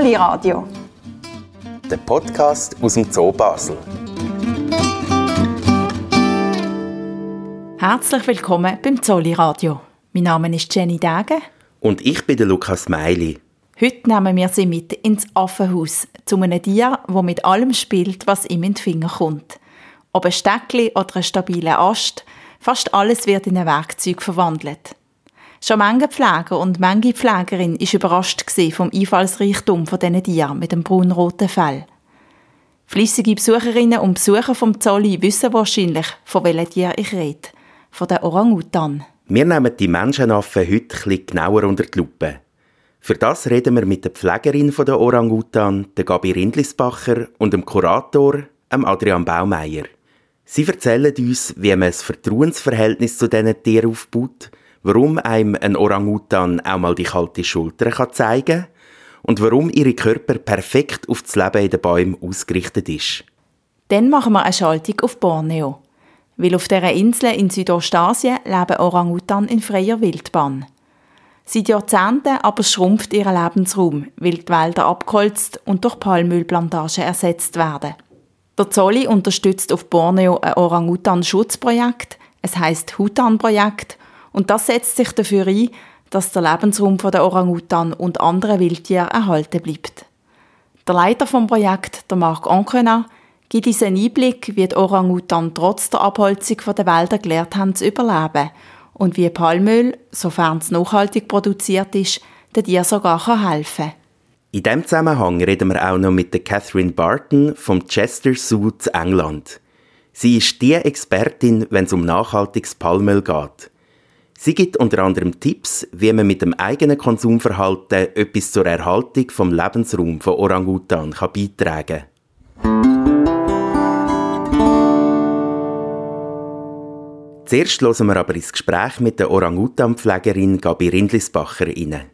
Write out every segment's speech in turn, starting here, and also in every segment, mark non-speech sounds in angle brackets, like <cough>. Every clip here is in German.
Zolli Radio. Der Podcast aus dem Zoo Basel. Herzlich willkommen beim Zolli Radio. Mein Name ist Jenny Dage. Und ich bin der Lukas Meili. Heute nehmen wir Sie mit ins Affenhaus, zu einem Tier, das mit allem spielt, was ihm in die Finger kommt. Ob ein Steckli oder ein stabiler Ast, fast alles wird in ein Werkzeug verwandelt. Schon manche Pfleger und manche Pflegerin ist überrascht vom Einfallsreichtum von diesen Tieren mit dem braun-roten Fell. Flüssige Besucherinnen und Besucher vom Zolli wissen wahrscheinlich, von welchem Tier ich rede. Von den Orangutan. Wir nehmen die Menschenaffen heute etwas genauer unter die Lupe. Für das reden wir mit der Pflegerin der Orangutan, der Gabi Rindlisbacher, und dem Kurator, Adrian Baumeier. Sie erzählen uns, wie man ein Vertrauensverhältnis zu diesen Tieren aufbaut, warum einem ein Orangutan auch mal die kalte Schulter kann zeigen und warum ihre Körper perfekt auf das Leben in den Bäumen ausgerichtet ist. Dann machen wir eine Schaltung auf Borneo. Weil auf dieser Insel in Südostasien leben Orangutan in freier Wildbahn. Seit Jahrzehnten aber schrumpft ihr Lebensraum, weil die Wälder abgeholzt und durch Palmölplantagen ersetzt werden. Der Zolli unterstützt auf Borneo ein Orang-Utan-Schutzprojekt, es heißt Hutan-Projekt, und das setzt sich dafür ein, dass der Lebensraum der Orang-Utan und anderen Wildtiere erhalten bleibt. Der Leiter vom Projekt, der Marc Ancona, gibt uns einen Einblick, wie die Orang-Utan trotz der Abholzung der Wälder gelernt haben zu überleben und wie Palmöl, sofern es nachhaltig produziert ist, den Tieren sogar helfen kann. In diesem Zusammenhang reden wir auch noch mit der Catherine Barton vom Chester Zoo zu England. Sie ist die Expertin, wenn es um nachhaltiges Palmöl geht. Sie gibt unter anderem Tipps, wie man mit dem eigenen Konsumverhalten etwas zur Erhaltung vom Lebensraum von Orangutan kann beitragen kann. Zuerst hören wir aber ins Gespräch mit der Orangutan-Pflegerin Gabi Rindlisbacher rein.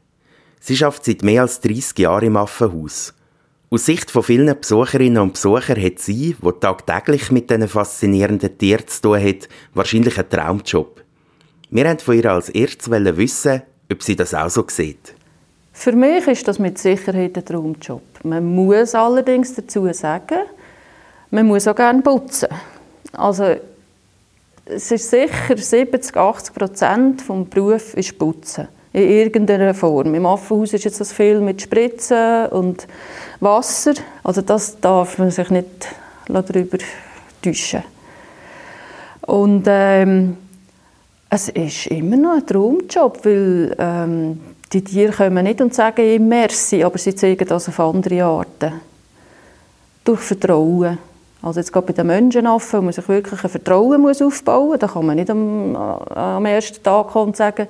Sie arbeitet seit mehr als 30 Jahren im Affenhaus. Aus Sicht von vielen Besucherinnen und Besuchern hat sie, die tagtäglich mit diesen faszinierenden Tieren zu tun hat, wahrscheinlich einen Traumjob. Wir wollten von ihr als erstes wissen, ob sie das auch so sieht. Für mich ist das mit Sicherheit ein Traumjob. Man muss allerdings dazu sagen, man muss auch gerne putzen. Also es ist sicher 70, 80 Prozent des Berufs ist Putzen in irgendeiner Form. Im Affenhaus ist jetzt das viel mit Spritzen und Wasser. Also das darf man sich nicht darüber täuschen. Und ähm, es ist immer noch ein Traumjob, weil ähm, die Tiere kommen nicht und sagen ihm Merci, aber sie zeigen das auf andere Arten. Durch Vertrauen. Also jetzt gerade bei den Menschenaffen, wo man sich wirklich ein Vertrauen muss aufbauen muss, da kann man nicht am, am ersten Tag kommen und sagen,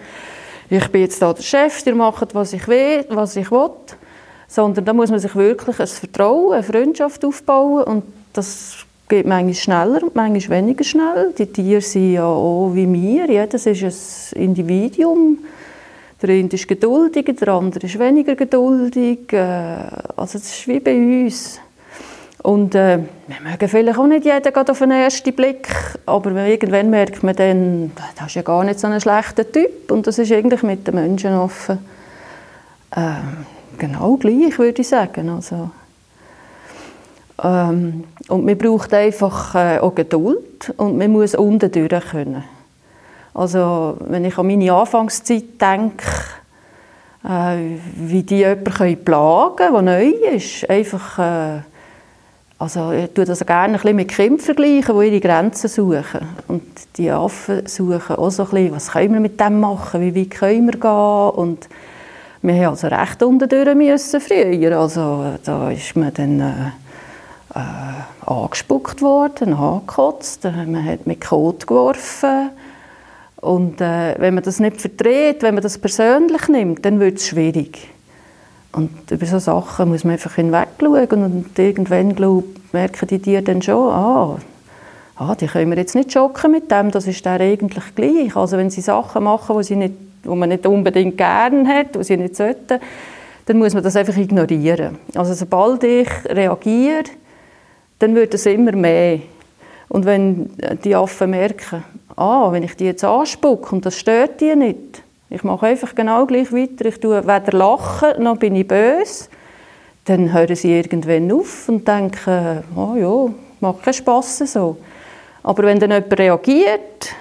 ich bin jetzt da der Chef, ihr macht, was ich will, was ich will. Sondern da muss man sich wirklich ein Vertrauen, eine Freundschaft aufbauen und das geht manchmal schneller und manchmal weniger schnell. Die Tiere sind ja auch wie wir, jedes ist ein Individuum. Der eine ist geduldiger, der andere ist weniger geduldig. Äh, also das ist wie bei uns. Und äh, wir mögen vielleicht auch nicht jeden auf den ersten Blick, aber irgendwann merkt man dann, das ist ja gar nicht so ein schlechter Typ. Und das ist eigentlich mit den Menschen offen äh, genau gleich, würde ich sagen. Also, ähm, und man braucht einfach äh, auch Geduld und man muss unten durch können. Also wenn ich an meine Anfangszeit denke, äh, wie die jemanden plagen können, der neu ist, einfach... Äh, also ich tue das gerne ein bisschen mit Kindern vergleichen, die ihre Grenzen suchen. Und die Affen suchen auch so ein bisschen, was können wir mit dem machen, wie weit können wir gehen. Und wir haben also recht unterdurch müssen früher. Also da ist man dann äh, äh, angespuckt worden, angekotzt, man hat mit Kot geworfen. Und äh, wenn man das nicht vertritt, wenn man das persönlich nimmt, dann wird es schwierig. Und über solche Sachen muss man einfach hinweg schauen und irgendwann glaub, merken die Tiere dann schon, ah, ah, die können wir jetzt nicht schocken mit dem, das ist der eigentlich gleich. Also wenn sie Sachen machen, die, sie nicht, die man nicht unbedingt gerne hat, die sie nicht sollten, dann muss man das einfach ignorieren. Also sobald ich reagiere, dann wird es immer mehr. Und wenn die Affen merken, ah, wenn ich die jetzt anspucke und das stört die nicht, ich mache einfach genau gleich weiter. Ich tue weder lachen, noch bin ich böse. dann hören sie irgendwann auf und denken, oh ja, macht keinen Spass so. Aber wenn dann jemand reagiert,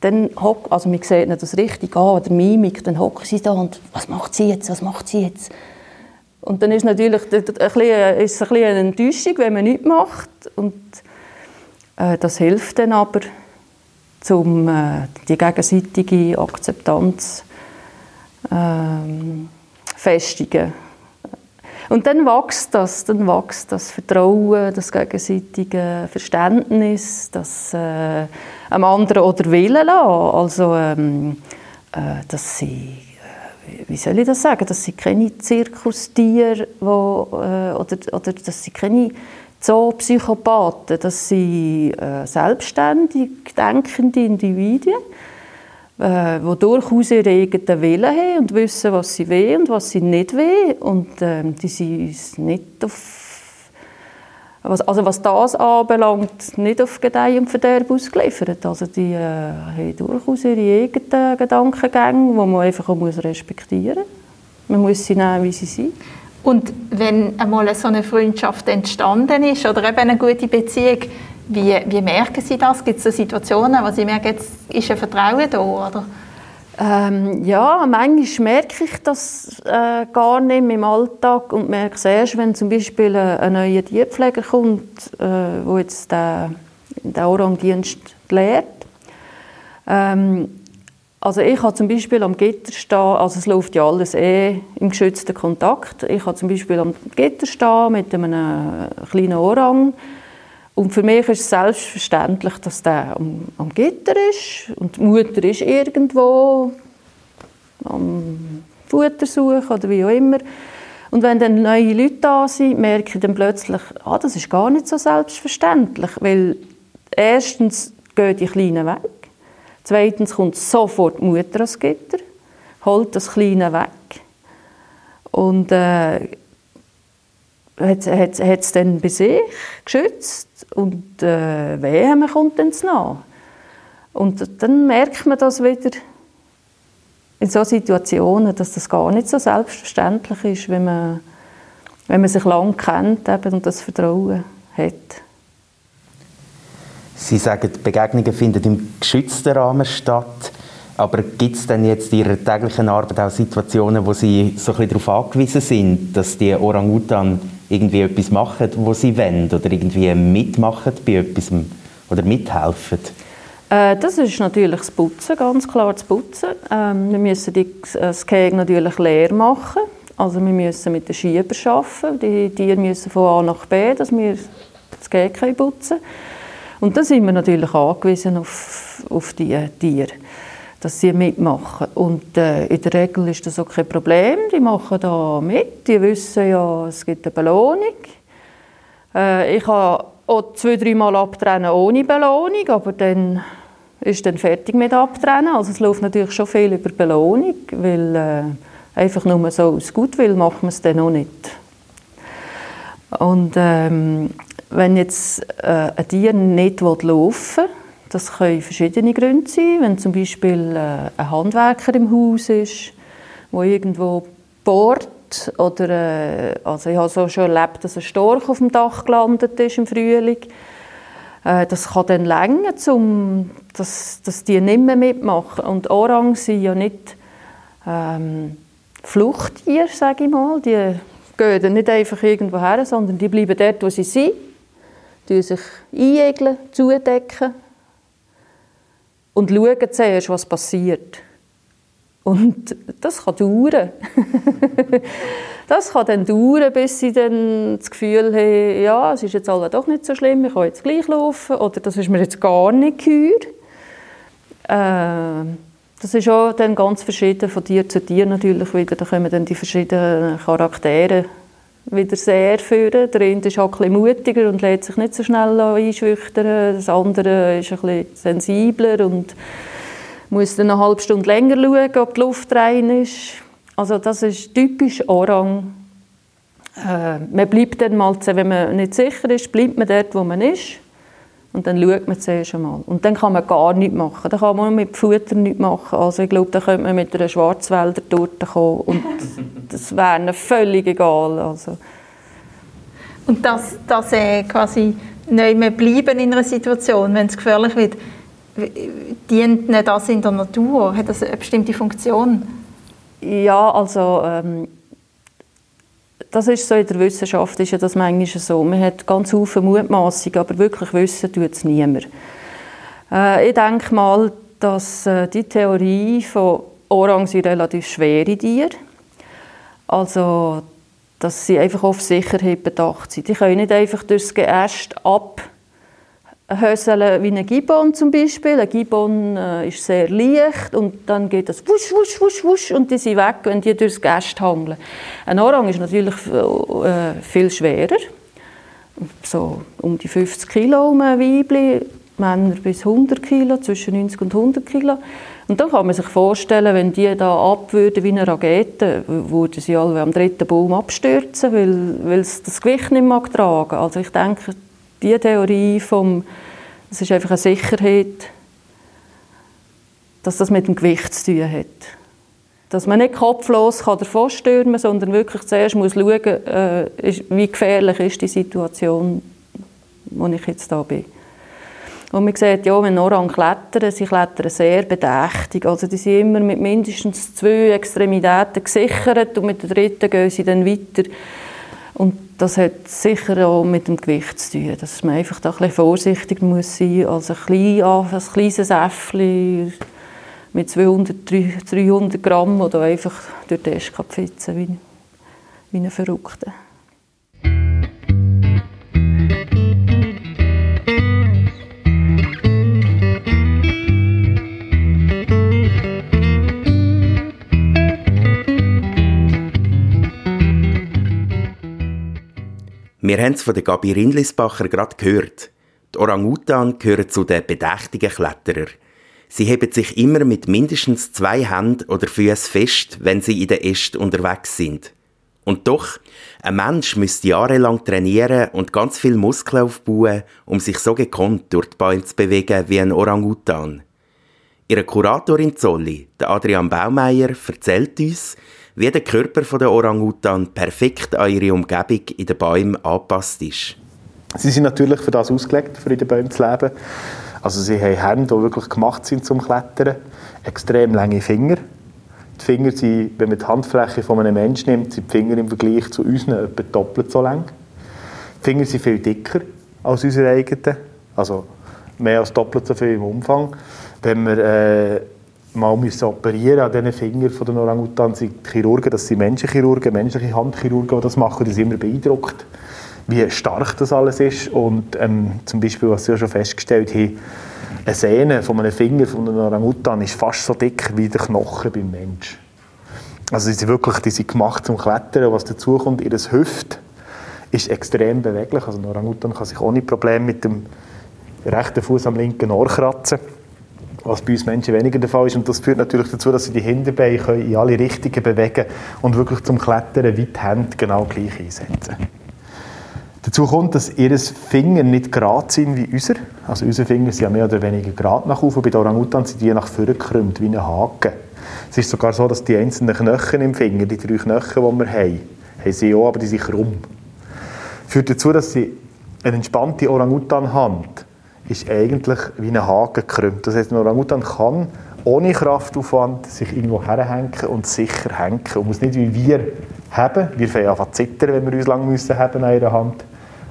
dann hock, also man sieht das richtig an, oder Mimik, dann hocken sie da und was macht sie jetzt, was macht sie jetzt? Und dann ist natürlich ein bisschen, ist es ein eine Enttäuschung, wenn man nichts macht. Und äh, das hilft dann aber, um äh, die gegenseitige Akzeptanz ähm, festigen. Und dann wächst das, dann wächst das Vertrauen, das gegenseitige Verständnis, das äh, einem anderen oder Willen lassen. Also, ähm, äh, dass sie, äh, wie soll ich das sagen, dass sie keine Zirkustiere, wo, äh, oder, oder dass sie keine Zoopsychopathen, dass sie äh, selbstständig denkende Individuen äh, die durchaus ihren eigenen Willen haben und wissen, was sie wollen und was sie nicht wollen. Und äh, die sind nicht auf was, also was das anbelangt, nicht auf Gedeih und Verderb ausgeliefert. Also die äh, haben durchaus ihre eigenen Gedankengänge, die man einfach muss respektieren muss. Man muss sie nehmen, wie sie sind. Und wenn einmal so eine Freundschaft entstanden ist oder eben eine gute Beziehung, wie, wie merken Sie das? Gibt es Situationen, wo Sie merken, jetzt ist ein Vertrauen da? Oder? Ähm, ja, manchmal merke ich das äh, gar nicht im Alltag und merke es erst, wenn zum Beispiel ein, ein neuer Tierpfleger kommt, äh, wo jetzt den, den Orangdienst lehrt. Ähm, also ich habe zum Beispiel am Gitter stehen, also es läuft ja alles eh im geschützten Kontakt. Ich habe zum Beispiel am Gitter stehen mit einem kleinen Orang und für mich ist es selbstverständlich, dass der am, am Gitter ist und die Mutter ist irgendwo am Futter suchen oder wie auch immer. Und wenn dann neue Leute da sind, merke ich dann plötzlich, ah, das ist gar nicht so selbstverständlich, weil erstens gehen die Kleinen weg, zweitens kommt sofort die Mutter ans Gitter, holt das Kleine weg und äh, hat, es dann bei sich geschützt und äh, wehe, man kommt dann nach. Und dann merkt man das wieder in solchen Situationen, dass das gar nicht so selbstverständlich ist, wenn man, wenn man sich lange kennt eben, und das Vertrauen hat. Sie sagen, Begegnungen finden im geschützten Rahmen statt. Aber gibt es denn jetzt in Ihrer täglichen Arbeit auch Situationen, wo Sie so ein bisschen darauf angewiesen sind, dass die Orang-Utan irgendwie etwas machen, wo sie wollen oder irgendwie mitmachen bei etwas oder mithelfen? Äh, das ist natürlich das Putzen, ganz klar das Putzen. Ähm, wir müssen die, das Gehege natürlich leer machen. Also wir müssen mit den Schiebern arbeiten. Die Tiere müssen von A nach B, dass wir das Gehege putzen können. Und da sind wir natürlich angewiesen auf, auf die Tiere dass sie mitmachen. Und äh, in der Regel ist das auch kein Problem. Die machen da mit. Die wissen ja, es gibt eine Belohnung. Äh, ich habe auch zwei, dreimal abtrennen ohne Belohnung, aber dann ist dann fertig mit Abtrennen. Also es läuft natürlich schon viel über Belohnung, weil äh, einfach nur so aus Gutwill macht man es dann auch nicht. Und ähm, wenn jetzt äh, ein Tier nicht laufen will, das können verschiedene Gründe sein, wenn zum Beispiel äh, ein Handwerker im Haus ist, wo irgendwo bohrt oder äh, also ich habe so schon erlebt, dass ein Storch auf dem Dach gelandet ist im Frühling. Äh, das kann dann länger, um, dass, dass die nicht mehr mitmachen. Und Orang sind ja nicht ähm, Fluchttiere, sage ich mal. Die gehen nicht einfach irgendwo her, sondern die bleiben dort, wo sie sind, die sich einegeln, zudecken und schauen zuerst, was passiert. Und das kann dauern. <laughs> das kann dann dauern, bis sie dann das Gefühl haben, ja, es ist jetzt alle doch nicht so schlimm, ich kann jetzt gleich laufen oder das ist mir jetzt gar nicht geheuer. Äh, das ist auch dann ganz verschieden von Tier zu Tier natürlich wieder. Da kommen dann die verschiedenen Charaktere wieder sehr führen. Der eine ist auch ein mutiger und lässt sich nicht so schnell einschüchtern. Das andere ist ein bisschen sensibler und muss dann eine halbe Stunde länger schauen, ob die Luft rein ist. Also das ist typisch Orang. Äh, man bleibt dann mal, wenn man nicht sicher ist, bleibt man dort, wo man ist. Und dann schaut man zuerst einmal. Und dann kann man gar nichts machen. Dann kann man mit Futter nichts machen. Also ich glaube, da könnte man mit einer Schwarzwälder Torte kommen und <laughs> das wäre ihnen völlig egal. Also, Und dass, dass äh, quasi nicht mehr bleiben in einer Situation, wenn es gefährlich wird, dient nicht das in der Natur? Hat das eine bestimmte Funktion? Ja, also ähm, das ist so in der Wissenschaft ist ja das manchmal so. Man hat ganz viele Mutmaßungen, aber wirklich wissen tut es niemand. Äh, ich denke mal, dass äh, die Theorie von Orang sind relativ schwere Tiere. Also, dass sie einfach auf Sicherheit bedacht sind. Die können nicht einfach durchs Geäst ab Höseln wie ein Gibbon zum Beispiel. Ein Gibbon äh, ist sehr leicht und dann geht das wusch, wusch, wusch, wusch und die sind weg, wenn die durchs Gäst hangeln. Ein Orang ist natürlich äh, viel schwerer, so um die 50 Kilo um ein Weibli, Männer bis 100 Kilo, zwischen 90 und 100 Kilo. Und dann kann man sich vorstellen, wenn die da abwürden wie eine Rakete, würden sie alle am dritten Baum abstürzen, weil, weil es das Gewicht nicht mehr tragen Also ich denke, die Theorie vom, es ist einfach eine Sicherheit, dass das mit dem Gewicht zu tun hat. Dass man nicht kopflos kann davon stürmen kann, sondern wirklich zuerst muss schauen, äh, ist, wie gefährlich ist die Situation, wo ich jetzt da bin. Und man sieht, ja, wenn Orang klettern, sie klettern sehr bedächtig. Also die sind immer mit mindestens zwei Extremitäten gesichert und mit der dritten gehen sie dann weiter. Und das hat sicher auch mit dem Gewicht zu tun, dass man einfach da ein bisschen vorsichtig muss sein muss. Also ein, klein, ein kleines Äffchen mit 200, 300 Gramm oder einfach durch den Tisch pfitzen wie, wie ein Verrückter. Wir haben es von der Gabi Rindlisbacher gerade gehört. Die Orang-Utan gehören zu den bedächtigen Kletterern. Sie heben sich immer mit mindestens zwei Händen oder Füßen fest, wenn sie in der Äste unterwegs sind. Und doch, ein Mensch müsste jahrelang trainieren und ganz viel Muskeln aufbauen, um sich so gekonnt durch die Bäume zu bewegen wie ein Orang-Utan. Ihre Kuratorin Zolli, Adrian Baumeier, erzählt uns, wie der Körper der Orang-Utan perfekt an ihre Umgebung in den Bäumen angepasst ist. Sie sind natürlich für das ausgelegt, für in den Bäumen zu leben. Also sie haben Hände, die wirklich gemacht sind zum Klettern, extrem lange Finger. Die Finger sind, wenn man die Handfläche von einem Menschen nimmt, sind die Finger im Vergleich zu unseren etwa doppelt so lang. Die Finger sind viel dicker als unsere eigenen, also mehr als doppelt so viel im Umfang. Wenn man äh, mal müssen operieren an diesen Fingern von den Orang-Utan sind Chirurgen, das sind Menschenchirurgen, menschliche Handchirurgen, die das machen, die sind immer beeindruckt, wie stark das alles ist und ähm, zum Beispiel, was sie ja schon festgestellt haben, eine Sehne von einem Finger von einem Orang-Utan ist fast so dick wie der Knochen beim Mensch. Also die sind wirklich die sind gemacht zum Klettern. Was dazu kommt, ihr Hüft ist extrem beweglich. Also ein Orang-Utan kann sich ohne Probleme mit dem rechten Fuß am linken Ohr kratzen was bei uns Menschen weniger der Fall ist. Und das führt natürlich dazu, dass sie die Hinterbeine in alle Richtungen bewegen und wirklich zum Klettern wie die Hände genau gleich einsetzen. Dazu kommt, dass ihre Finger nicht gerade sind wie unser. Also unsere Finger sind ja mehr oder weniger gerade nach oben. Bei den Orang-Utan sind die nach vorne gekrümmt, wie ein Haken. Es ist sogar so, dass die einzelnen Knochen im Finger, die drei Knochen, die wir haben, haben sie auch, aber die sind krumm. Das führt dazu, dass sie eine entspannte Orang-Utan-Hand ist eigentlich wie ein Haken gekrümmt. Das heißt, ein Orangutan kann ohne Kraftaufwand sich irgendwo herhängen und sicher hängen und muss nicht wie wir haben. Wir fangen einfach zittern, wenn wir uns lang müssen haben an ihrer Hand.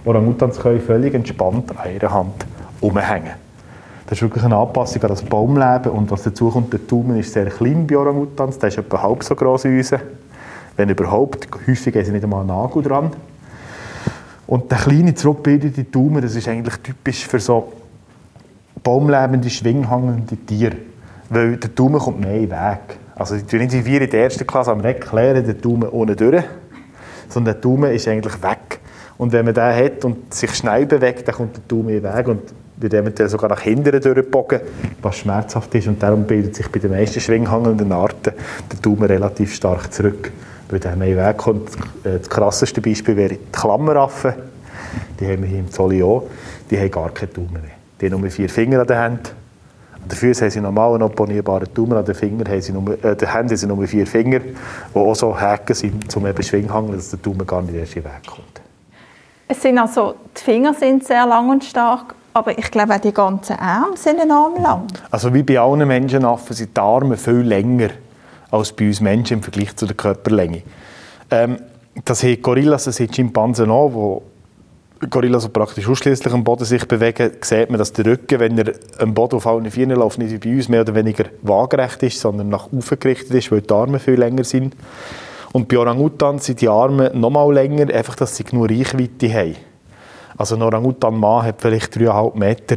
Orangutans können völlig entspannt an ihrer Hand umhängen. Das ist wirklich eine Anpassung an das Baumleben und was dazu kommt, der Daumen ist sehr klein bei Orangutans, der ist etwa halb so groß wie unser. Wenn überhaupt, häufig haben sie nicht einmal einen Nagel dran. Und der kleine zurückbildete Daumen, das ist eigentlich typisch für so baumlebende, schwinghangende Tiere. Weil der Daumen kommt mehr in den Weg. Also nicht wir in der ersten Klasse am erklären, den Daumen ohne durch, sondern der Daumen ist eigentlich weg. Und wenn man den hat und sich schnell bewegt, dann kommt der Daumen in den Weg und wird eventuell sogar nach hinten durchgebogen, was schmerzhaft ist. Und darum bildet sich bei den meisten schwinghangenden Arten der Daumen relativ stark zurück, der in den Weg kommt. Das krasseste Beispiel wäre die Klammeraffen. Die haben wir hier im Zolli auch. Die haben gar keine Daumen mehr. Die haben nur vier Finger an den Händen. An den Füßen haben sie normal einen opponierbaren Daumen, an den, Finger haben sie nur, äh, den Händen haben sie nur vier Finger, die auch so Haken sind, um eben Schwinghangeln, dass der Daumen gar nicht erst in den Weg kommt. Es sind also, die Finger sind sehr lang und stark, aber ich glaube auch die ganzen Arme sind enorm lang. Also wie bei allen Menschenaffen sind die Arme viel länger als bei uns Menschen im Vergleich zu der Körperlänge. Ähm, das haben Gorillas, das haben Schimpansen auch, wo Gorillas so praktisch ausschließlich am Boden sich bewegen, sieht man, dass der Rücken, wenn er am Boden auf allen Vieren läuft, nicht wie bei uns mehr oder weniger waagerecht ist, sondern nach oben gerichtet ist, weil die Arme viel länger sind. Und bei Orangutans sind die Arme noch mal länger, einfach, dass sie genug Reichweite haben. Also ein Orangutan-Mann hat vielleicht 3,5 Meter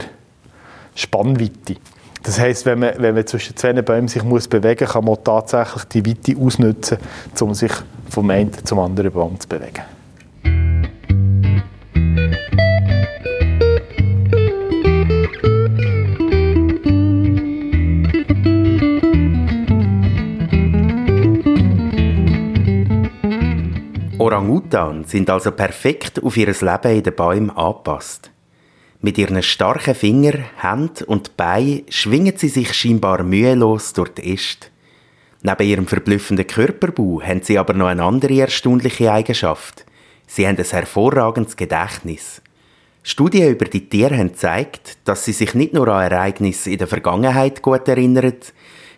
Spannweite. Das heisst, wenn man, wenn man zwischen zwei Bäumen sich muss bewegen muss, kann man tatsächlich die Weite ausnutzen, um sich vom einen zum anderen Baum zu bewegen. Orang-Utan sind also perfekt auf ihr Leben in den Bäumen angepasst. Mit ihren starken Fingern, Händen und Beinen schwingen sie sich scheinbar mühelos durch die Äste. Neben ihrem verblüffenden Körperbau haben sie aber noch eine andere erstaunliche Eigenschaft. Sie haben ein hervorragendes Gedächtnis. Studien über die Tiere haben gezeigt, dass sie sich nicht nur an Ereignisse in der Vergangenheit gut erinnern,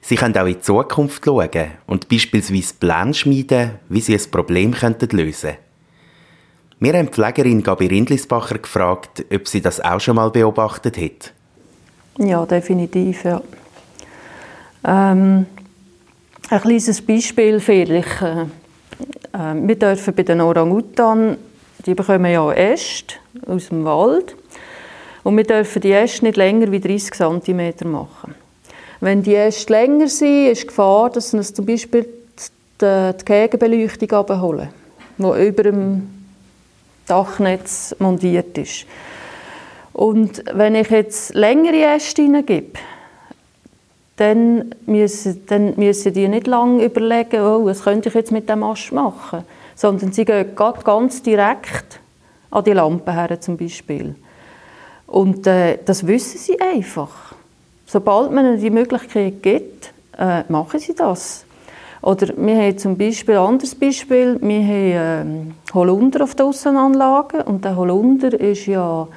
Sie können auch in die Zukunft schauen und beispielsweise Pläne schmieden, wie sie ein Problem lösen könnten. Wir haben die Pflegerin Gabi Rindlisbacher gefragt, ob sie das auch schon mal beobachtet hat. Ja, definitiv, ja. Ähm, ein kleines Beispiel vielleicht. Äh, äh, wir dürfen bei den Orang-Utan, die bekommen ja Äste aus dem Wald, und wir dürfen die Äste nicht länger wie 30 cm machen. Wenn die Äste länger sind, ist die Gefahr, dass sie zum Beispiel die, die Gegenbeleuchtung abholen, die über dem Dachnetz montiert ist. Und wenn ich jetzt längere Äste hineingebe, dann müssen, dann müssen die nicht lange überlegen, oh, was könnte ich jetzt mit dem Ast machen, sondern sie gehen ganz direkt an die Lampe her zum Beispiel. Und äh, das wissen sie einfach. Sobald man ihnen die Möglichkeit gibt, äh, machen sie das. Oder wir haben zum Beispiel, ein anderes Beispiel, wir haben ähm, Holunder auf der Aussenanlage und der Holunder ist ja,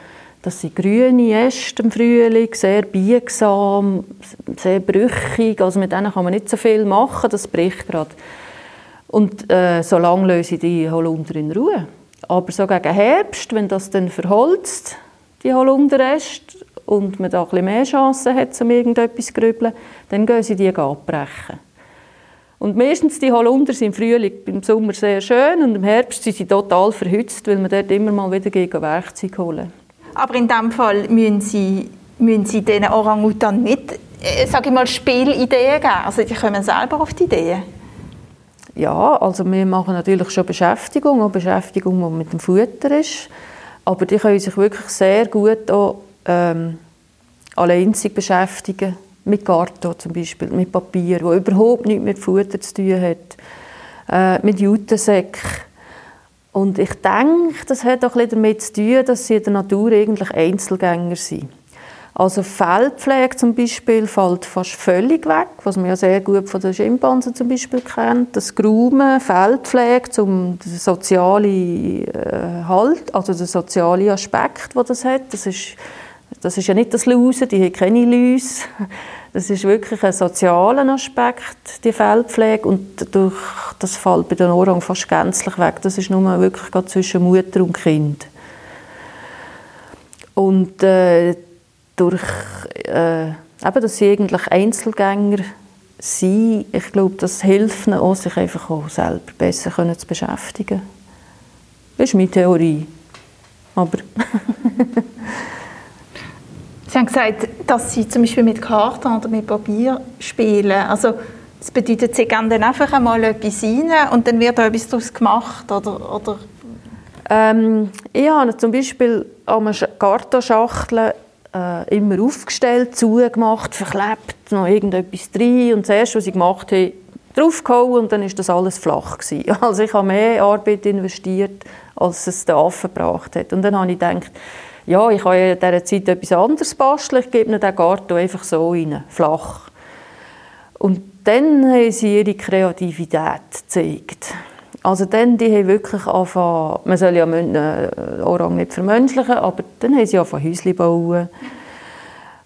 das sind grüne Äste im Frühling, sehr biegsam, sehr brüchig, also mit denen kann man nicht so viel machen, das bricht gerade. Und äh, so löse ich die Holunder in Ruhe. Aber so gegen Herbst, wenn das dann verholzt, die Holunderäste, und man da ein mehr Chancen hat, um irgendetwas zu grübeln, dann gehen sie die abbrechen. Und meistens die Holunder sind im Frühling, im Sommer sehr schön und im Herbst sind sie total verhützt, weil man dort immer mal wieder gegen Werkzeug holen. Aber in diesem Fall müssen Sie, müssen Sie diesen Orangutan nicht, äh, sage ich mal, Spielideen geben? Also die kommen selber auf die Ideen? Ja, also wir machen natürlich schon Beschäftigung, auch Beschäftigung, die mit dem Futter ist. Aber die können sich wirklich sehr gut auch ähm, allein sich beschäftigen, mit Karton zum Beispiel, mit Papier, wo überhaupt nichts mit Futter zu tun hat, äh, mit Jutensäcken. Und ich denke, das hat auch ein damit zu tun, dass sie in der Natur eigentlich Einzelgänger sind. Also Feldpflege zum Beispiel fällt fast völlig weg, was man ja sehr gut von den Schimpansen zum Beispiel kennt. Das Grumen, Feldpflege, zum den sozialen äh, Halt, also der soziale Aspekt, wo das hat, das ist das ist ja nicht das Lausen, die haben keine Läuse. Das ist wirklich ein sozialer Aspekt, die Feldpflege. Und durch, das fällt bei den Orang fast gänzlich weg. Das ist nur wirklich gerade zwischen Mutter und Kind. Und äh, durch, äh, eben, dass sie eigentlich Einzelgänger sind, ich glaube, das hilft ihnen auch, sich einfach auch selber besser zu beschäftigen. Das ist meine Theorie. Aber <laughs> Sie haben gesagt, dass Sie zum Beispiel mit Karten oder mit Papier spielen. Also das bedeutet, Sie geben dann einfach einmal etwas rein und dann wird da etwas daraus gemacht, oder? oder? Ähm, ich habe zum Beispiel an Kartonschachteln äh, immer aufgestellt, zugemacht, verklebt, noch irgendetwas drin und das erste, was ich gemacht habe, draufgehauen und dann ist das alles flach gewesen. <laughs> Also ich habe mehr Arbeit investiert, als es der Affe gebracht hat. Und dann habe ich gedacht, ja, ich kann in dieser Zeit etwas anderes basteln, ich gebe ihnen den Garten einfach so rein, flach. Und dann haben sie ihre Kreativität gezeigt. Also dann, die haben wirklich angefangen, man soll ja äh, Orang nicht vermenschlichen, aber dann haben sie angefangen Häuschen bauen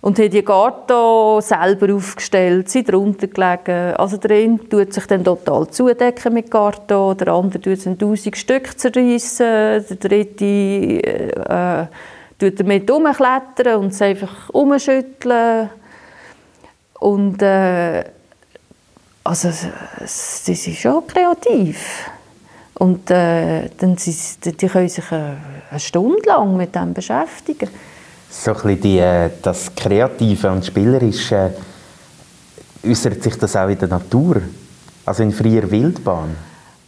und haben die Garten selber aufgestellt, sind drunter gelegen. Also der eine tut sich dann total zudecken mit Garten, der andere tut es in tausend Stück zerreißen, der dritte äh, tut damit umklettern und es einfach umschütteln. Und äh, also, sie sind schon kreativ. Und äh, dann sie, die können sich eine, Stunde lang mit dem beschäftigen so ein die, äh, das Kreative und Spielerische, äußert sich das auch in der Natur? Also in freier Wildbahn?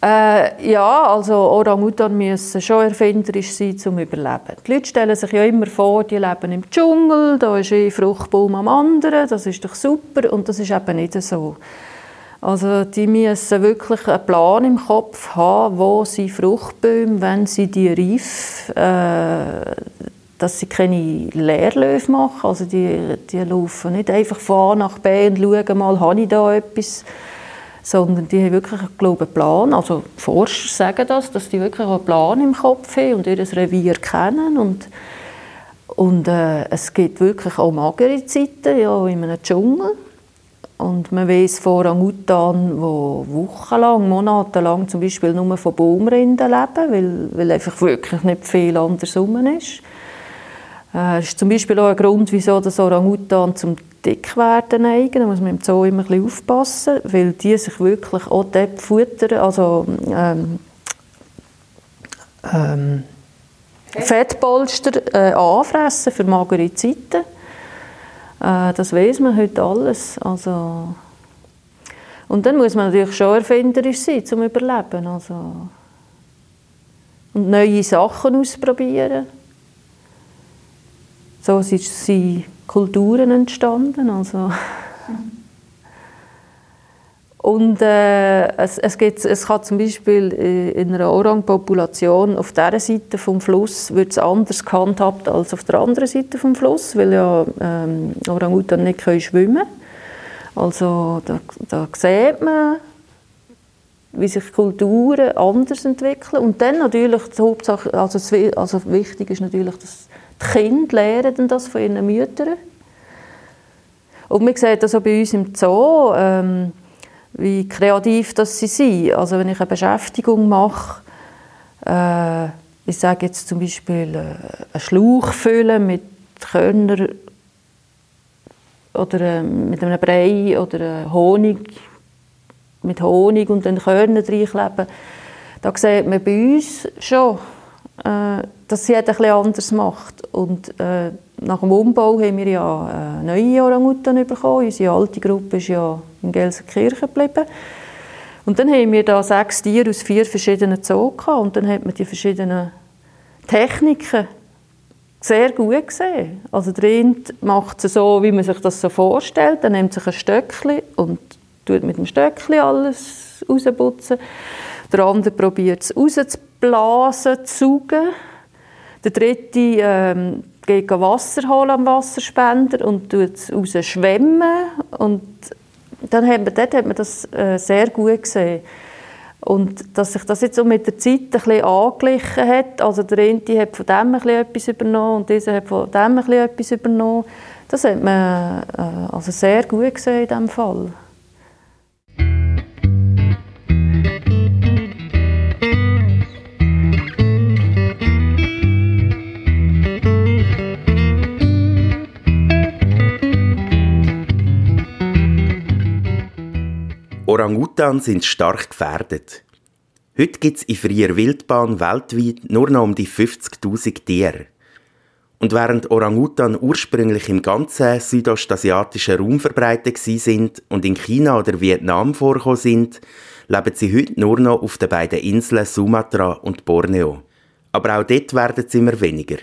Äh, ja, also Orang-Utan müssen schon erfinderisch sein, um zu überleben. Die Leute stellen sich ja immer vor, die leben im Dschungel, da ist ein Fruchtbaum am anderen, das ist doch super und das ist eben nicht so. Also die müssen wirklich einen Plan im Kopf haben, wo sie Fruchtbäume, wenn sie die reif äh, dass sie keine Leerläufe machen. Also die, die laufen nicht einfach von A nach B und schauen mal, habe ich da etwas, sondern die haben wirklich glaube, einen Plan. Also Forscher sagen das, dass die wirklich einen Plan im Kopf haben und ihr Revier kennen und und äh, es gibt wirklich auch magere Zeiten ja, in einem Dschungel. Und man weiß von Orang-Utan, die wochenlang, monatelang zum Beispiel nur von Baumrinden leben, weil, weil einfach wirklich nicht viel anders rum ist. Äh, das ist zum Beispiel auch ein Grund, wieso Orang-Utan zum Dickwerden neigen. Da muss man im Zoo immer ein bisschen aufpassen, weil die sich wirklich auch dort futtern, also ähm, ähm, Fettpolster äh, anfressen für magere Zeiten. Äh, das weiß man heute alles. Also und dann muss man natürlich schon erfinderisch sein, zum Überleben. Also und neue Sachen ausprobieren. So sind Kulturen entstanden. Also. Und äh, es, es, gibt, es kann zum Beispiel in einer Orang-Population auf dieser Seite vom Fluss wird es anders gehandhabt als auf der anderen Seite vom Fluss, weil ja ähm, Orang-Utan nicht können schwimmen Also da, da sieht man, wie sich Kulturen anders entwickeln. Und dann natürlich, die Hauptsache, also, also wichtig ist natürlich, dass die Kinder lernen das von ihren Müttern. Und man sieht das auch bei uns im Zoo, ähm, wie kreativ das sie sind. Also wenn ich eine Beschäftigung mache, äh, ich sage jetzt zum Beispiel äh, einen Schlauch füllen mit Körner oder äh, mit einem Brei oder äh, Honig, mit Honig und dann Körner reinkleben, da sieht man bei uns schon, äh, dass jeder etwas anders macht. Und äh, nach dem Umbau haben wir ja äh, neue Orangutan bekommen. Unsere alte Gruppe ist ja in Gelsenkirchen geblieben. Und dann haben wir da sechs Tiere aus vier verschiedenen Zoos und dann hat man die verschiedenen Techniken sehr gut gesehen. Also der eine macht es so, wie man sich das so vorstellt. Er nimmt sich ein Stöckchen und tut mit dem Stöckchen alles rausputzen. Der andere probiert es rauszublasen, zu saugen. Der dritte ähm, geht Wasser holen am Wasserspender und tut es rausschwemmen. Und dann hat man, dort hat man das äh, sehr gut gesehen. Und dass sich das jetzt so mit der Zeit ein bisschen angeglichen hat, also der eine hat von dem ein etwas übernommen und dieser hat von dem ein etwas übernommen, das hat man äh, also sehr gut gesehen in diesem Fall. Orang-Utan sind stark gefährdet. Heute gibt es in freier Wildbahn weltweit nur noch um die 50.000 Tiere. Und während Orang-Utan ursprünglich im ganzen südostasiatischen Raum verbreitet sind und in China oder Vietnam vorkommen sind, leben sie heute nur noch auf den beiden Inseln Sumatra und Borneo. Aber auch dort werden sie immer weniger.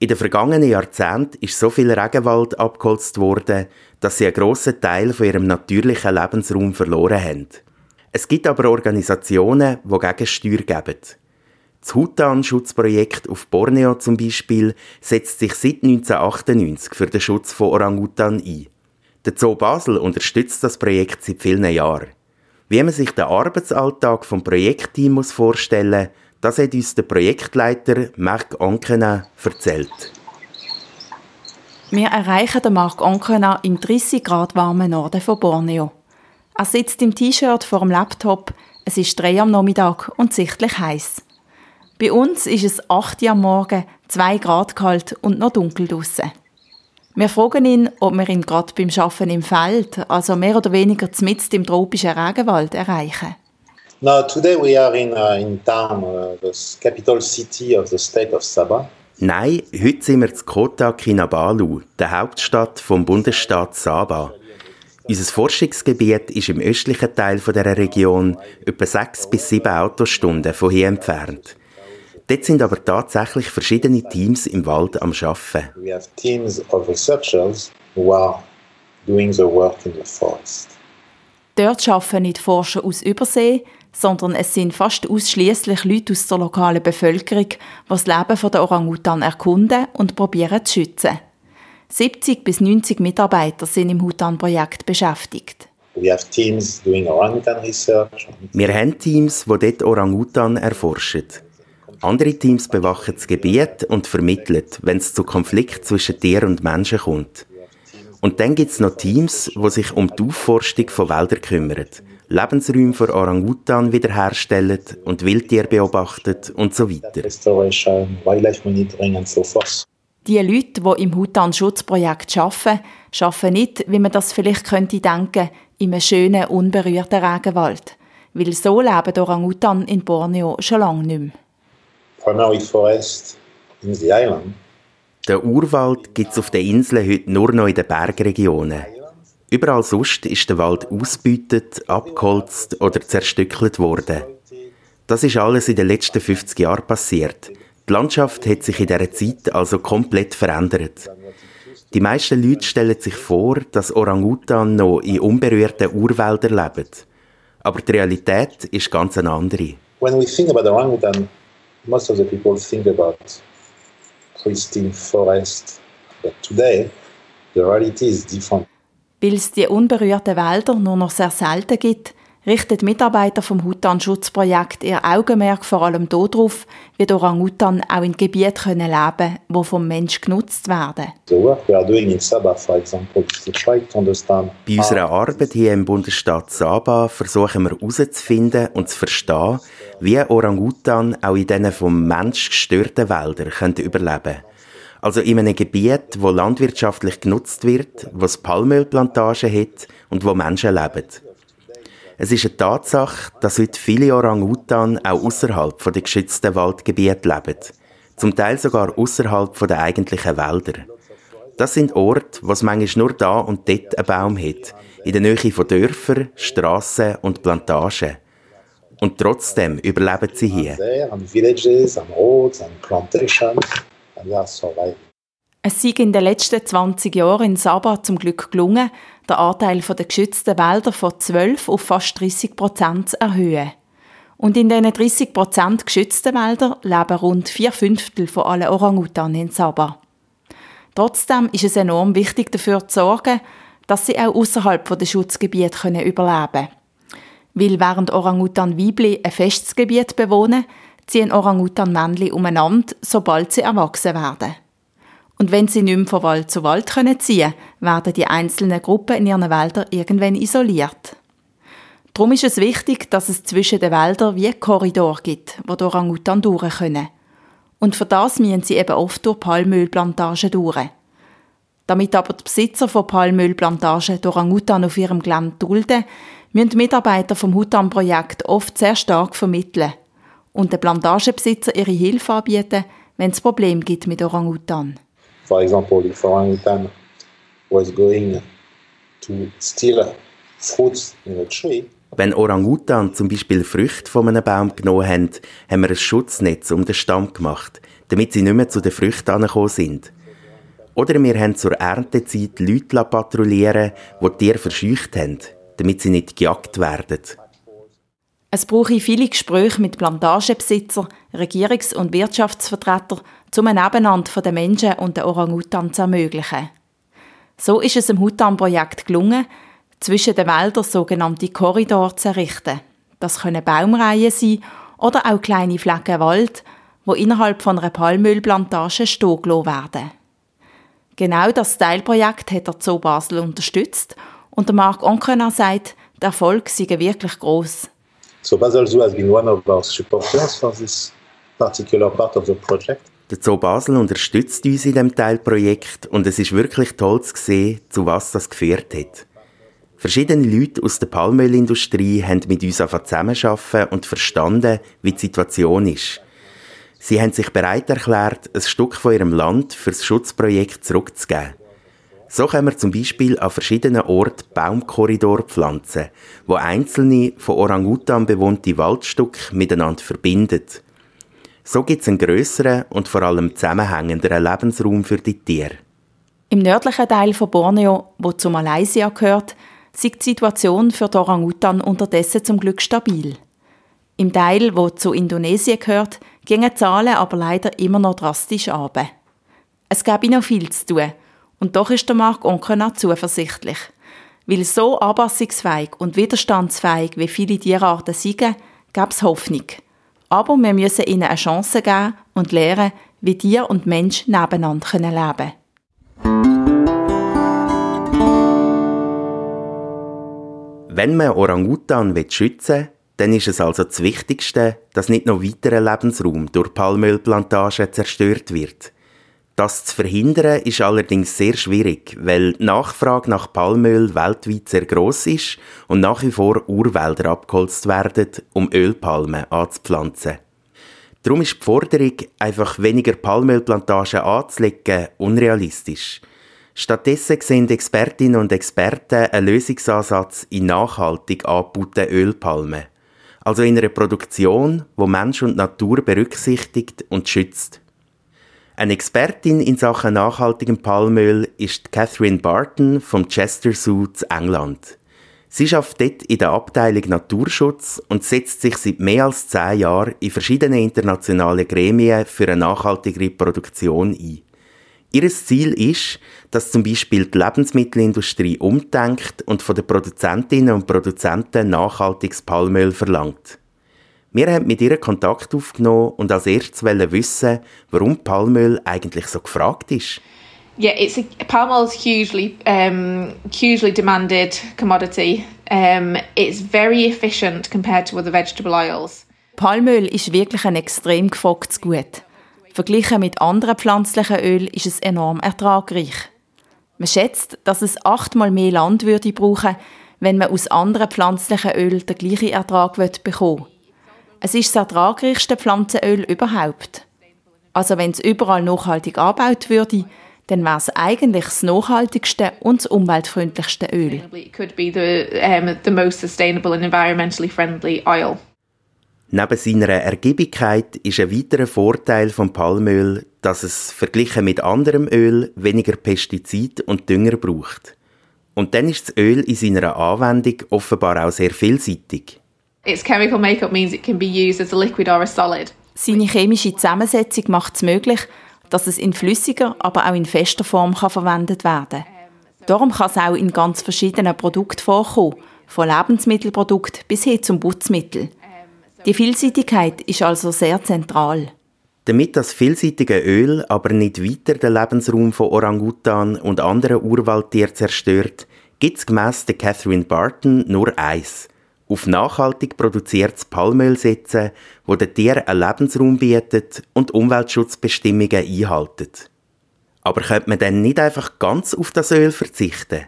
In den vergangenen Jahrzehnten ist so viel Regenwald abgeholzt worden, dass sie einen grossen Teil von ihrem natürlichen Lebensraum verloren haben. Es gibt aber Organisationen, die Gegensteuer geben. Das Hutan-Schutzprojekt auf Borneo zum Beispiel setzt sich seit 1998 für den Schutz von Orang-Utan ein. Der Zoo Basel unterstützt das Projekt seit vielen Jahren. Wie man sich den Arbeitsalltag vom Projektteam muss vorstellen das hat uns der Projektleiter Marc Ankena erzählt. Wir erreichen den Marc Ankena im 30 Grad warmen Norden von Borneo. Er sitzt im T-Shirt vor dem Laptop, es ist drei am Nachmittag und sichtlich heiß. Bei uns ist es 8 Uhr am Morgen, 2 Grad kalt und noch dunkel draussen. Wir fragen ihn, ob wir ihn gerade beim Arbeiten im Feld, also mehr oder weniger mitten im tropischen Regenwald, erreichen. No, today we are in, uh, in town, uh, the capital city of the state of Sabah. Nein, heute sind wir in Kota Kinabalu, der Hauptstadt vom Bundesstaat Sabah. Unser Forschungsgebiet ist im östlichen Teil dieser Region etwa sechs bis sieben Autostunden von hier entfernt. Dort sind aber tatsächlich verschiedene Teams im Wald am Arbeiten. We have teams of researchers who are doing the work in the forest. Dort arbeiten nicht Forscher aus Übersee, sondern es sind fast ausschließlich Leute aus der lokalen Bevölkerung, die das Leben der Orang-Utan erkunden und probieren zu schützen. 70 bis 90 Mitarbeiter sind im Hutan-Projekt beschäftigt. We have teams doing orangutan research. Wir haben Teams, die dort Orang-Utan erforschen. Andere Teams bewachen das Gebiet und vermitteln, wenn es zu Konflikten zwischen Tier und Menschen kommt. Und dann gibt es noch Teams, die sich um die Aufforstung von Wäldern kümmern, Lebensräume für Orang-Utan wiederherstellen und Wildtiere beobachten und so weiter. Restoration, wildlife monitoring and so forth. Die Leute, die im Hutan-Schutzprojekt arbeiten, arbeiten nicht, wie man das vielleicht könnte denken, in einem schönen, unberührten Regenwald. Weil so leben die Orang-Utan in Borneo schon lange nicht mehr. Primary forest in the island. Der Urwald gibt es auf den Inseln heute nur noch in den Bergregionen. Überall sonst ist der Wald ausgebeutet, abgeholzt oder zerstückelt worden. Das ist alles in den letzten 50 Jahren passiert. Die Landschaft hat sich in dieser Zeit also komplett verändert. Die meisten Leute stellen sich vor, dass Orang-Utan noch in unberührten Urwäldern leben. Aber die Realität ist ganz eine andere. When we think about orangutan, most of the people think about pristine forest. But today, the reality is different. Weil es die unberührten Wälder nur noch sehr selten gibt, richten die Mitarbeiter vom Hutan-Schutzprojekt ihr Augenmerk vor allem darauf, wie die Orang-Utan auch in Gebieten leben können, die vom Mensch genutzt werden. Bei unserer Arbeit hier im Bundesstaat Sabah versuchen wir herauszufinden und zu verstehen, wie Orang-Utan auch in diesen vom Mensch gestörten Wäldern können überleben können. Also in einem Gebiet, wo landwirtschaftlich genutzt wird, wo es Palmölplantagen hat und wo Menschen leben. Es ist eine Tatsache, dass heute viele Orang-Utan auch außerhalb der geschützten Waldgebiete leben. Zum Teil sogar außerhalb der eigentlichen Wälder. Das sind Orte, wo es manchmal nur da und dort einen Baum hat. In der Nähe von Dörfern, Strassen und Plantagen. Und trotzdem überleben sie hier. Es sei in den letzten 20 Jahren in Sabah zum Glück gelungen, den Anteil der geschützten Wälder von 12 auf fast 30 Prozent zu erhöhen. Und in diesen 30 Prozent geschützten Wäldern leben rund vier Fünftel von allen Orang-Utan in Sabah. Trotzdem ist es enorm wichtig dafür zu sorgen, dass sie auch außerhalb der Schutzgebiete überleben können. Weil während Orang-Utan-Weibli ein festes Gebiet bewohnen, ziehen Orang-Utan-Männchen umeinander, sobald sie erwachsen werden. Und wenn sie nicht mehr von Wald zu Wald können ziehen werden die einzelnen Gruppen in ihren Wäldern irgendwann isoliert. Darum ist es wichtig, dass es zwischen den Wäldern wie Korridor gibt, wo die Orang-Utan durch können. Und für das müssen sie eben oft durch Palmölplantagen durch. Damit aber die Besitzer von Palmölplantagen die Orang-Utan auf ihrem Gelände dulden, müssen Mitarbeiter vom Hutan-Projekt oft sehr stark vermitteln und den Plantagenbesitzer ihre Hilfe anbieten, wenn es Probleme gibt mit Orang-Utan. For example, if orangutan was going to steal fruits in a tree, Wenn Orang-Utan zum Beispiel Früchte von einem Baum genommen haben, haben wir ein Schutznetz um den Stamm gemacht, damit sie nicht mehr zu den Früchten angekommen sind. Oder wir haben zur Erntezeit Leute patrouillieren, die die Tiere verscheucht haben, damit sie nicht gejagt werden. Es brauche viele Gespräche mit Plantagenbesitzern, Regierungs- und Wirtschaftsvertretern, um ein Nebeneinander der Menschen und der Orang-Utan zu ermöglichen. So ist es im Hutan-Projekt gelungen, zwischen den Wäldern sogenannte Korridore zu errichten. Das können Baumreihen sein oder auch kleine Flecken Wald, wo innerhalb von einer Palmölplantage stehen werden. Genau das Teilprojekt hat der Zoo Basel unterstützt und der Marc Onkena sagt, der Erfolg sei wirklich groß. So Basel Zoo has been one of our supporters for this particular part of the project. Der Zoo Basel unterstützt uns in dem Teilprojekt und es ist wirklich toll zu sehen, zu was das geführt hat. Verschiedene Leute aus der Palmölindustrie haben mit uns zusammengearbeitet und verstanden, wie die Situation ist. Sie haben sich bereit erklärt, ein Stück von ihrem Land für das Schutzprojekt zurückzugeben. So können wir zum Beispiel an verschiedenen Orten Baumkorridore pflanzen, wo einzelne von Orangutan bewohnte Waldstücke miteinander verbindet. So gibt es einen grösseren und vor allem zusammenhängenderen Lebensraum für die Tiere. Im nördlichen Teil von Borneo, wo zu Malaysia gehört, ist die Situation für die Orangutan unterdessen zum Glück stabil. Im Teil, wo zu Indonesien gehört, gingen die Zahlen aber leider immer noch drastisch ab. Es gäbe noch viel zu tun, und doch ist der Mark Onkena zuversichtlich. Weil so anpassungsfähig und widerstandsfähig wie viele Tierarten sind, gäbe es Hoffnung. Aber wir müssen ihnen eine Chance geben und lernen, wie Tier und Mensch nebeneinander leben können. Wenn man Orangutan schützen will, dann ist es also das Wichtigste, dass nicht noch weiterer Lebensraum durch Palmölplantagen zerstört wird. Das zu verhindern ist allerdings sehr schwierig, weil die Nachfrage nach Palmöl weltweit sehr groß ist und nach wie vor Urwälder abgeholzt werden, um Ölpalmen anzupflanzen. Darum ist die Forderung, einfach weniger Palmölplantagen anzulegen, unrealistisch. Stattdessen sehen Expertinnen und Experten einen Lösungsansatz in nachhaltig angebauten Ölpalmen. Also in einer Produktion, wo Mensch und Natur berücksichtigt und schützt. Eine Expertin in Sachen nachhaltigem Palmöl ist Catherine Barton vom Chester Zoo zu England. Sie arbeitet dort in der Abteilung Naturschutz und setzt sich seit mehr als zehn Jahren in verschiedenen internationalen Gremien für eine nachhaltigere Produktion ein. Ihr Ziel ist, dass zum Beispiel die Lebensmittelindustrie umdenkt und von den Produzentinnen und Produzenten nachhaltiges Palmöl verlangt. Wir haben mit ihr Kontakt aufgenommen und als erstes wissen, warum Palmöl eigentlich so gefragt ist. Yeah, it's a, palm oil is hugely, um, hugely demanded commodity. Um, it's very efficient compared to other vegetable oils. Palmöl ist wirklich ein extrem gefragtes Gut. Verglichen mit anderen pflanzlichen Öl ist es enorm ertragreich. Man schätzt, dass es achtmal mehr Land würde brauchen, wenn man aus anderen pflanzlichen Öl den gleichen Ertrag bekommen will. Es ist das ertragreichste Pflanzenöl überhaupt. Also wenn es überall nachhaltig angebaut würde, dann wäre es eigentlich das nachhaltigste und das umweltfreundlichste Öl. Neben seiner Ergiebigkeit ist ein weiterer Vorteil vom Palmöl, dass es verglichen mit anderem Öl weniger Pestizid und Dünger braucht. Und dann ist das Öl in seiner Anwendung offenbar auch sehr vielseitig. Its chemical makeup means it can be used as a liquid or a solid. Seine chemische Zusammensetzung macht es möglich, dass es in flüssiger, aber auch in fester Form kann verwendet werden Darum kann es auch in ganz verschiedenen Produkten vorkommen, von Lebensmittelprodukt bis hin zum Putzmittel. Die Vielseitigkeit ist also sehr zentral. Damit das vielseitige Öl aber nicht weiter den Lebensraum von Orangutan und anderen Urwaldtieren zerstört, gibt es gemäss Catherine Barton nur eins – auf nachhaltig produziertes Palmöl setzen, wo den Tieren einen Lebensraum bietet und Umweltschutzbestimmungen einhaltet. Aber könnte man dann nicht einfach ganz auf das Öl verzichten?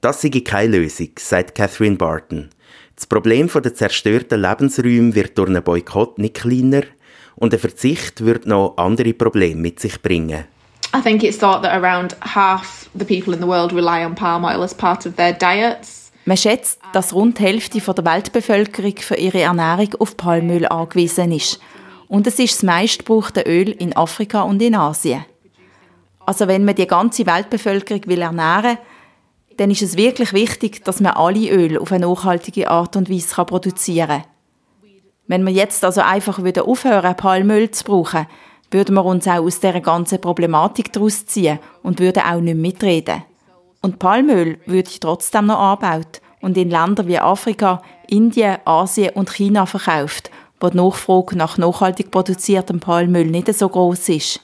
Das sei keine Lösung, sagt Catherine Barton. Das Problem der zerstörten Lebensräume wird durch einen Boykott nicht kleiner und der Verzicht wird noch andere Probleme mit sich bringen. I think it's thought that around half the people in the world rely on palm oil as part of their diets. Man schätzt, dass rund die Hälfte der Weltbevölkerung für ihre Ernährung auf Palmöl angewiesen ist. Und es ist das meistgebrauchte Öl in Afrika und in Asien. Also wenn man die ganze Weltbevölkerung will ernähren will, dann ist es wirklich wichtig, dass man alle Öl auf eine nachhaltige Art und Weise produzieren kann. Wenn wir jetzt also einfach wieder aufhören, Palmöl zu brauchen, würden wir uns auch aus dieser ganzen Problematik daraus ziehen und würden auch nicht mitreden. Und Palmöl würde trotzdem noch angebaut und in Länder wie Afrika, Indien, Asien und China verkauft, wo die Nachfrage nach nachhaltig produziertem Palmöl nicht so groß ist.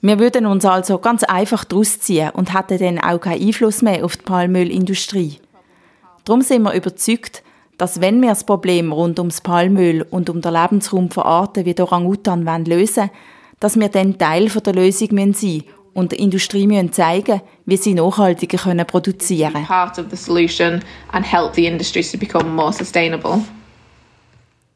Wir würden uns also ganz einfach daraus ziehen und hätten dann auch keinen Einfluss mehr auf die Palmölindustrie. Darum sind wir überzeugt, dass wenn wir das Problem rund ums Palmöl und um den Lebensraum von Arten wie Orangutan lösen wollen, dass wir dann Teil der Lösung sein müssen und der Industrie müssen zeigen, wie sie nachhaltiger können produzieren können. Part of the solution and help the industry to become more sustainable.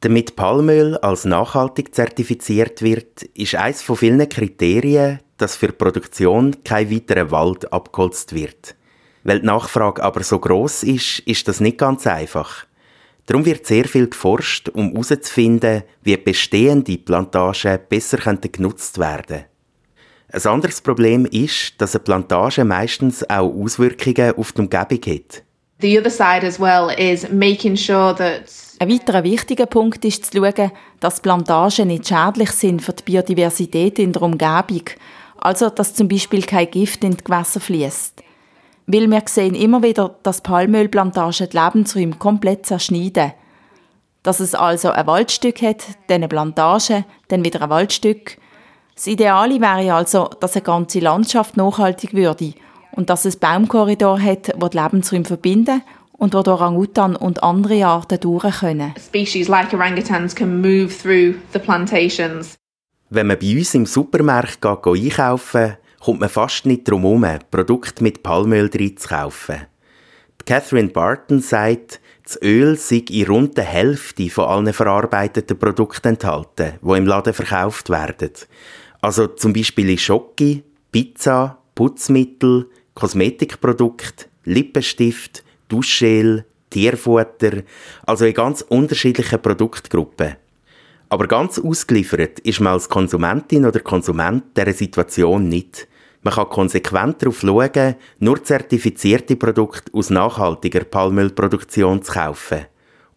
Damit Palmöl als nachhaltig zertifiziert wird, ist eines von vielen Kriterien, dass für die Produktion kein weiterer Wald abgeholzt wird. Weil die Nachfrage aber so groß ist, ist das nicht ganz einfach. Darum wird sehr viel geforscht, um herauszufinden, wie bestehende Plantagen besser genutzt werden können. Ein anderes Problem ist, dass eine Plantage meistens auch Auswirkungen auf die Umgebung hat. The other side as well is making sure that ein weiterer wichtiger Punkt ist zu schauen, dass Plantagen nicht schädlich sind für die Biodiversität in der Umgebung. Also, dass zum Beispiel kein Gift in die Gewässer fließt. Weil wir sehen immer wieder, dass Palmölplantagen die Lebensräume komplett zerschneiden. Dass es also ein Waldstück hat, dann eine Plantage, dann wieder ein Waldstück. Das Ideale wäre also, dass eine ganze Landschaft nachhaltig würde und dass es Baumkorridor hat, wo die Lebensräume verbinden und wo die Orangutan und andere Arten durch können. Species like orangutans can move through the plantations. Wenn man bei uns im Supermarkt geht, einkaufen kommt man fast nicht drum herum, Produkte mit Palmöl drin zu kaufen. Catherine Barton sagt, das Öl sei in rund der Hälfte von allen verarbeiteten Produkten enthalten, die im Laden verkauft werden. Also zum Beispiel in Schoki, Pizza, Putzmittel, Kosmetikprodukte, Lippenstift, Duschgel, Tierfutter, also in ganz unterschiedlichen Produktgruppen. Aber ganz ausgeliefert ist man als Konsumentin oder Konsument dieser Situation nicht. Man kann konsequent darauf schauen, nur zertifizierte Produkte aus nachhaltiger Palmölproduktion zu kaufen.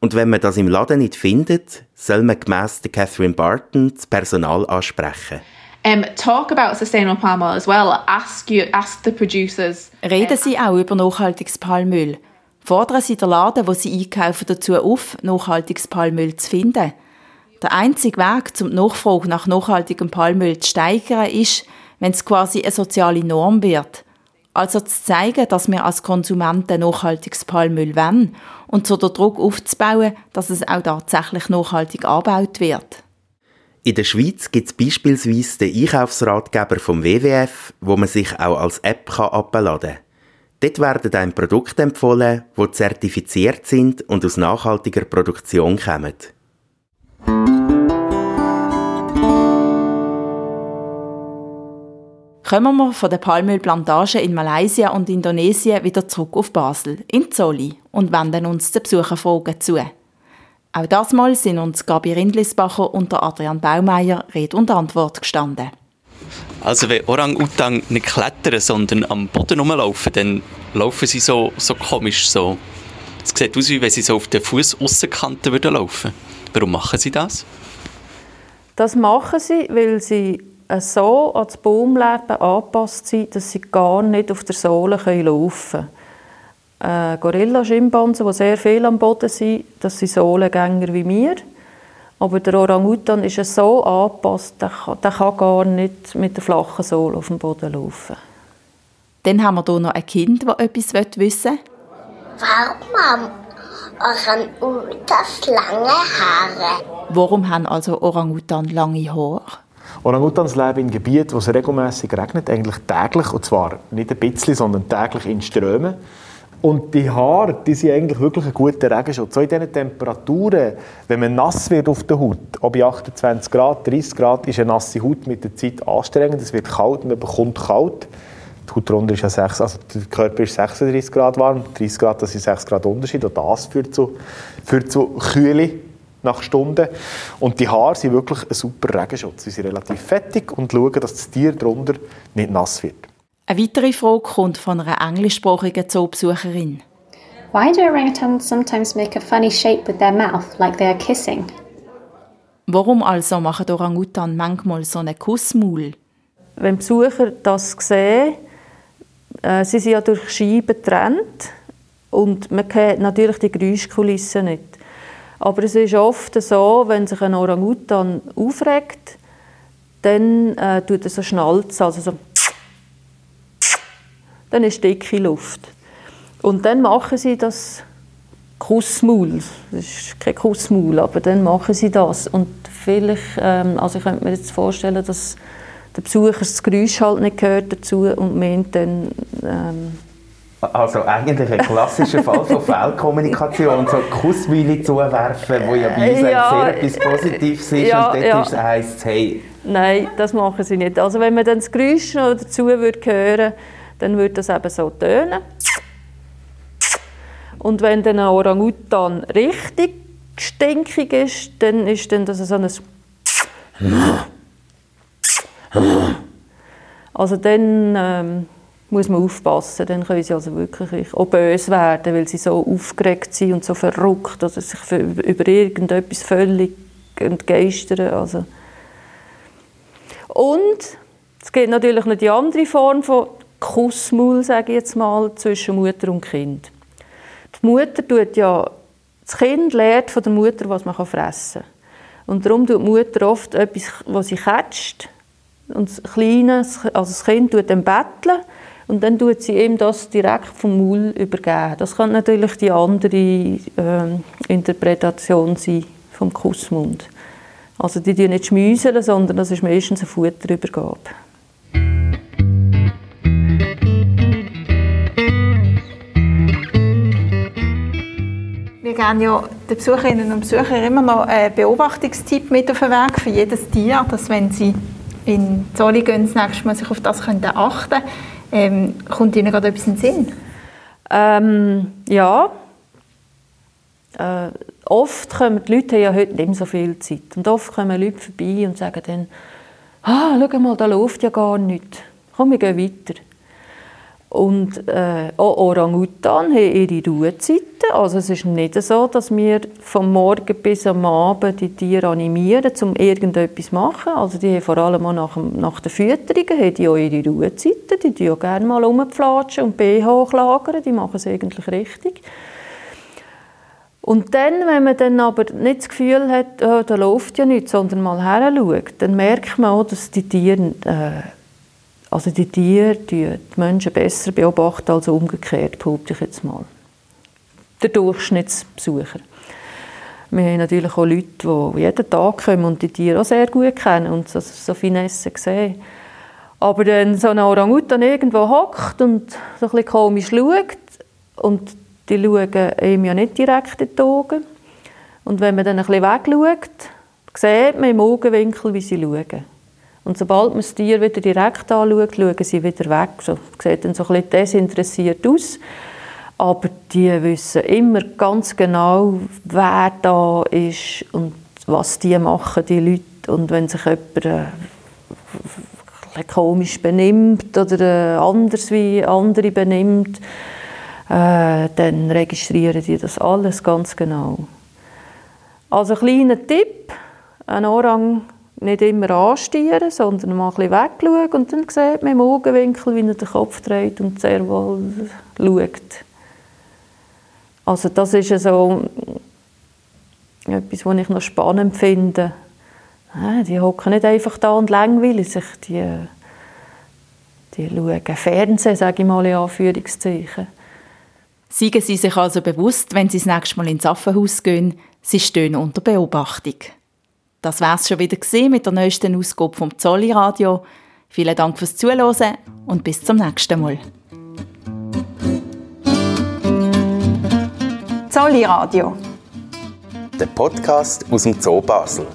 Und wenn man das im Laden nicht findet, soll man gemäss Catherine Barton das Personal ansprechen. Um, talk about sustainable palm oil as well. Ask, you, ask the producers. Reden Sie auch über nachhaltiges Palmöl. Fordern Sie den Laden, wo Sie einkaufen, dazu auf, nachhaltiges Palmöl zu finden. Der einzige Weg, um die Nachfrage nach nachhaltigem Palmöl zu steigern, ist, wenn es quasi eine soziale Norm wird. Also zu zeigen, dass wir als Konsumenten nachhaltiges Palmöl wollen und so den Druck aufzubauen, dass es auch tatsächlich nachhaltig angebaut wird. In der Schweiz gibt es beispielsweise den Einkaufsratgeber vom WWF, wo man sich auch als App abladen kann. Dort werden einem Produkte empfohlen, die zertifiziert sind und aus nachhaltiger Produktion kommen. Kommen wir von der Palmölplantage in Malaysia und Indonesien wieder zurück auf Basel, in Zolli, und wenden uns den Besucherfragen zu. Auch das Mal sind uns Gabi Rindlisbacher und Adrian Baumeier Rede und Antwort gestanden. Also wenn Orang-Utang nicht klettern, sondern am Boden rumlaufen, dann laufen sie so, so komisch so. Es sieht aus, wie wenn sie so auf den Fußaussenkanten würden laufen. Warum machen sie das? Das machen sie, weil sie so an das Baumleben angepasst sind, dass sie gar nicht auf der Sohle laufen können äh, Gorilla-Schimpansen, die sehr viel am Boden sind. Das sind Sohlengänger wie wir. Aber der Orang-Utan ist so angepasst, der kann, der kann gar nicht mit der flachen Sohle auf dem Boden laufen. Dann haben wir hier noch ein Kind, das etwas wissen will. Warum haben Orang-Utans lange Haare? Warum haben also Orang-Utan lange Haare? Orangutans leben in Gebieten, wo es regelmäßig regnet, eigentlich täglich, und zwar nicht ein bisschen, sondern täglich in Strömen. Und die Haare, die sind eigentlich wirklich ein guter Regenschutz. So in diesen Temperaturen, wenn man nass wird auf der Haut, ob bei 28 Grad, 30 Grad, ist eine nasse Haut mit der Zeit anstrengend. Es wird kalt, man bekommt kalt. Die Haut darunter ist ja 6, also der Körper ist 36 Grad warm, 30 Grad, das ist 6 Grad Unterschied. Und das führt zu, führt zu Kühle nach Stunden. Und die Haare sind wirklich ein super Regenschutz. Sie sind relativ fettig und schauen, dass das Tier darunter nicht nass wird. Eine weitere Frage kommt von einer englischsprachigen Zoobesucherin. Why do orangutans sometimes make a funny shape with their mouth, like they are kissing? Warum also machen Orangutan manchmal so einen Kussmaul? Wenn die Besucher das sehen, äh, sie sind ja durch Scheiben getrennt Und man kennt natürlich die Geräuschkulisse nicht. Aber es ist oft so, wenn sich ein Orangutan aufregt, dann äh, tut er so schnalzen, also so dann ist dicke Luft. Und dann machen sie das Kussmaul. Das ist kein Kussmaul, aber dann machen sie das. Und vielleicht, ähm, also ich könnte mir jetzt vorstellen, dass der Besucher das Geräusch halt nicht gehört dazu und meint dann... Ähm, also eigentlich ein klassischer Fall von Fehlkommunikation, so Kussmühle zuwerfen, wo ja bei uns ja, sehr etwas Positives ist ja, und dort ja. heisst hey... Nein, das machen sie nicht. Also wenn man dann das Geräusch noch dazu würde hören dann würde das eben so tönen. Und wenn dann ein Orangutan richtig stinkig ist, dann ist dann das so ein also dann ähm, muss man aufpassen, dann können sie also wirklich auch böse werden, weil sie so aufgeregt sind und so verrückt oder sich für, über irgendetwas völlig entgeistern. Also. Und es gibt natürlich noch die andere Form von Kussmaul, sage ich jetzt mal, zwischen Mutter und Kind. Die Mutter tut ja, das Kind lernt von der Mutter, was man fressen kann. Und darum tut die Mutter oft etwas, was sie catcht. Und das Kleine, also das Kind tut dann betteln und dann tut sie ihm das direkt vom Maul übergeben. Das kann natürlich die andere äh, Interpretation sein vom Kussmund. Also die tun nicht schmüseln, sondern das ist meistens eine Futterübergabe. Geben ja den Besucherinnen und Besuchern immer noch einen Beobachtungstipp mit auf den Weg für jedes Tier, dass wenn sie in Zolli gehen, das nächste Mal sich auf das können achten können. Ähm, kommt Ihnen gerade etwas in den Sinn? Ähm, ja. Äh, oft kommen die Leute ja heute nicht mehr so viel Zeit. Und oft kommen Leute vorbei und sagen dann, ah, schau mal, da läuft ja gar nichts. Komm, wir gehen weiter. Und äh, auch Orang-Utan haben ihre Ruhezeiten. Also es ist nicht so, dass wir vom Morgen bis am Abend die Tiere animieren, um irgendetwas zu machen. Also die haben vor allem auch nach, nach der Fütterung haben die auch ihre Ruhezeiten. Die tun auch gerne mal rumpflatschen und BH hochlagern. Die machen es eigentlich richtig. Und dann, wenn man dann aber nicht das Gefühl hat, oh, da läuft ja nichts, sondern mal her schaut, dann merkt man auch, dass die Tiere äh, also die Tiere die, Menschen besser beobachten als umgekehrt, behaupte ich jetzt mal. Der Durchschnittsbesucher. Wir haben natürlich auch Leute, die jeden Tag kommen und die Tiere auch sehr gut kennen und so, so Finesse sehen. Aber dann so ein Orangutan irgendwo hockt und so ein bisschen komisch schaut und die schauen ihm ja nicht direkt in die Augen. Und wenn man dann ein bisschen wegschaut, sieht man im Augenwinkel, wie sie schauen. Und sobald man das Tier wieder direkt anschaut, schauen sie wieder weg. So, sieht dann so ein bisschen desinteressiert aus. Aber die wissen immer ganz genau, wer da ist und was die machen, die Leute. Und wenn sich jemand äh, komisch benimmt oder äh, anders wie andere benimmt, äh, dann registrieren die das alles ganz genau. Also kleiner Tipp, ein Orang nicht immer anstieren, sondern mal ein bisschen wegschauen und dann sieht man im Augenwinkel, wie er den Kopf dreht und sehr wohl schaut. Also das ist so etwas, was ich noch spannend finde. Die hocken nicht einfach da und langweilen sich, die, die schauen Fernsehen, sage ich mal in Anführungszeichen. Seien Sie sich also bewusst, wenn Sie das nächste Mal ins Affenhaus gehen, Sie stehen unter Beobachtung. Das wär's schon wieder mit der neuesten Ausgabe vom Zolli Radio. Vielen Dank fürs Zuhören und bis zum nächsten Mal. Zolli Radio. Der Podcast aus dem Zoo Basel.